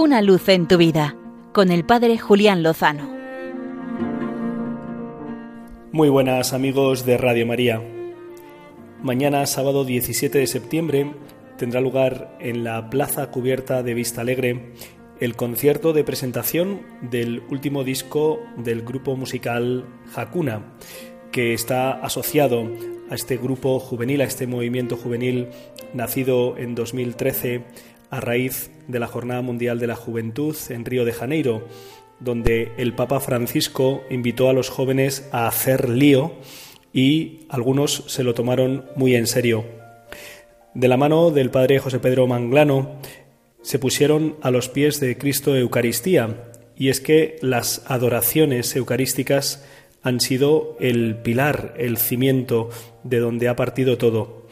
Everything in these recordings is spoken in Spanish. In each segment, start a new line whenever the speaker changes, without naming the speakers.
Una luz en tu vida con el Padre Julián Lozano.
Muy buenas amigos de Radio María. Mañana, sábado 17 de septiembre, tendrá lugar en la Plaza Cubierta de Vista Alegre el concierto de presentación del último disco del grupo musical Hakuna, que está asociado a este grupo juvenil, a este movimiento juvenil nacido en 2013 a raíz de la Jornada Mundial de la Juventud en Río de Janeiro, donde el Papa Francisco invitó a los jóvenes a hacer lío y algunos se lo tomaron muy en serio. De la mano del padre José Pedro Manglano se pusieron a los pies de Cristo Eucaristía, y es que las adoraciones eucarísticas han sido el pilar, el cimiento de donde ha partido todo.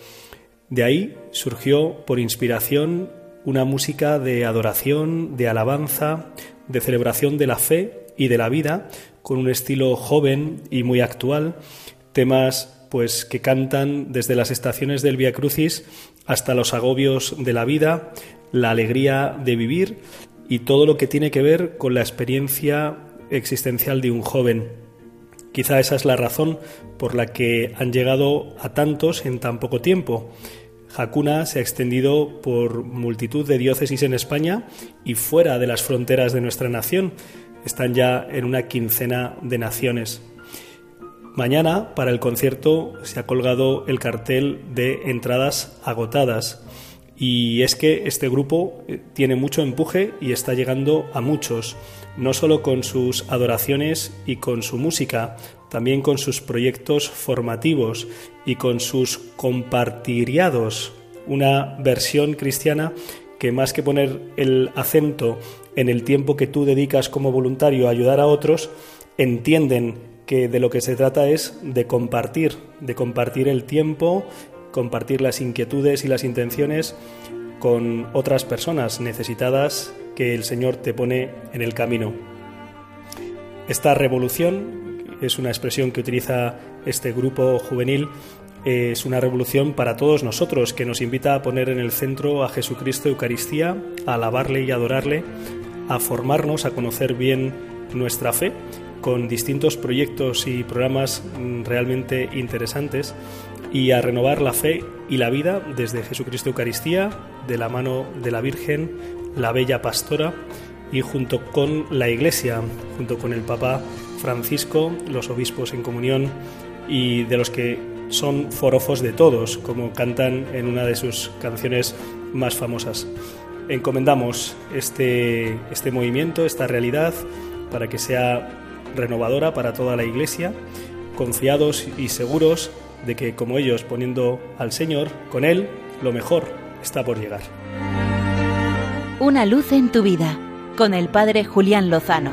De ahí surgió por inspiración una música de adoración, de alabanza, de celebración de la fe y de la vida, con un estilo joven y muy actual, temas pues que cantan desde las estaciones del Via Crucis hasta los agobios de la vida, la alegría de vivir y todo lo que tiene que ver con la experiencia existencial de un joven. Quizá esa es la razón por la que han llegado a tantos en tan poco tiempo. Hakuna se ha extendido por multitud de diócesis en España y fuera de las fronteras de nuestra nación. Están ya en una quincena de naciones. Mañana, para el concierto, se ha colgado el cartel de entradas agotadas. Y es que este grupo eh, tiene mucho empuje y está llegando a muchos, no solo con sus adoraciones y con su música, también con sus proyectos formativos y con sus compartiriados, una versión cristiana que más que poner el acento en el tiempo que tú dedicas como voluntario a ayudar a otros, entienden que de lo que se trata es de compartir, de compartir el tiempo compartir las inquietudes y las intenciones con otras personas necesitadas que el Señor te pone en el camino. Esta revolución es una expresión que utiliza este grupo juvenil es una revolución para todos nosotros que nos invita a poner en el centro a Jesucristo Eucaristía, a alabarle y adorarle, a formarnos, a conocer bien nuestra fe con distintos proyectos y programas mm, realmente interesantes y a renovar la fe y la vida desde Jesucristo Eucaristía, de la mano de la Virgen, la Bella Pastora y junto con la Iglesia, junto con el Papa Francisco, los obispos en comunión y de los que son forofos de todos, como cantan en una de sus canciones más famosas. Encomendamos este, este movimiento, esta realidad, para que sea renovadora para toda la Iglesia, confiados y seguros de que como ellos poniendo al Señor, con Él, lo mejor está por llegar.
Una luz en tu vida, con el Padre Julián Lozano.